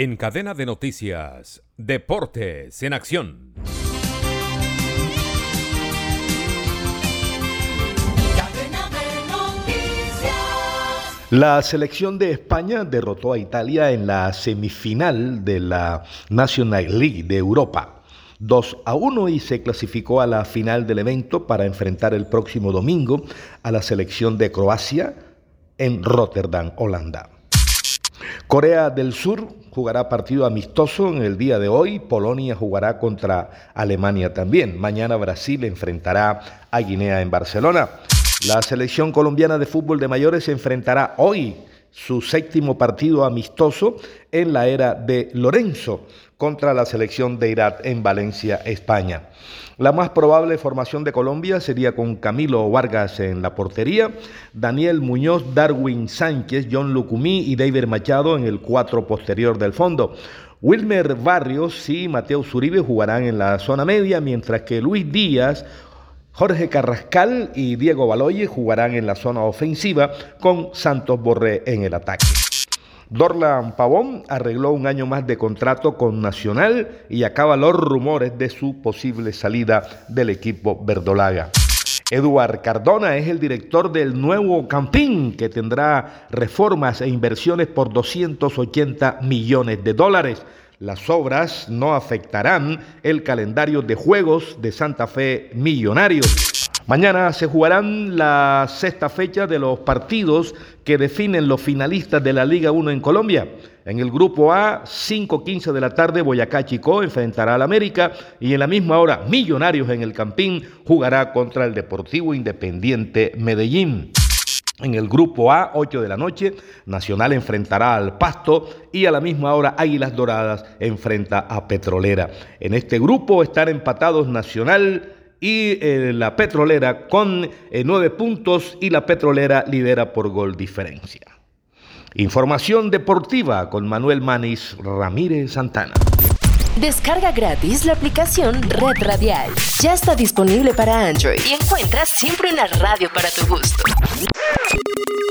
En cadena de noticias, Deportes en Acción. La selección de España derrotó a Italia en la semifinal de la National League de Europa. 2 a 1 y se clasificó a la final del evento para enfrentar el próximo domingo a la selección de Croacia en Rotterdam, Holanda. Corea del Sur jugará partido amistoso en el día de hoy. Polonia jugará contra Alemania también. Mañana Brasil enfrentará a Guinea en Barcelona. La selección colombiana de fútbol de mayores se enfrentará hoy su séptimo partido amistoso en la era de Lorenzo contra la selección de Irak en Valencia, España. La más probable formación de Colombia sería con Camilo Vargas en la portería, Daniel Muñoz, Darwin Sánchez, John Lucumí y David Machado en el cuatro posterior del fondo. Wilmer Barrios y Mateo Zuribe jugarán en la zona media, mientras que Luis Díaz Jorge Carrascal y Diego Baloye jugarán en la zona ofensiva con Santos Borré en el ataque. Dorlan Pavón arregló un año más de contrato con Nacional y acaba los rumores de su posible salida del equipo verdolaga. Eduard Cardona es el director del nuevo Campín, que tendrá reformas e inversiones por 280 millones de dólares. Las obras no afectarán el calendario de juegos de Santa Fe Millonarios. Mañana se jugarán la sexta fecha de los partidos que definen los finalistas de la Liga 1 en Colombia. En el grupo A, 5.15 de la tarde, Boyacá Chico enfrentará al América y en la misma hora, Millonarios en el Campín jugará contra el Deportivo Independiente Medellín. En el grupo A, 8 de la noche, Nacional enfrentará al Pasto y a la misma hora Águilas Doradas enfrenta a Petrolera. En este grupo están empatados Nacional y eh, la Petrolera con eh, nueve puntos y la Petrolera lidera por gol diferencia. Información deportiva con Manuel Manis Ramírez Santana. Descarga gratis la aplicación Red Radial. Ya está disponible para Android y encuentras siempre una radio para tu gusto. Yeah!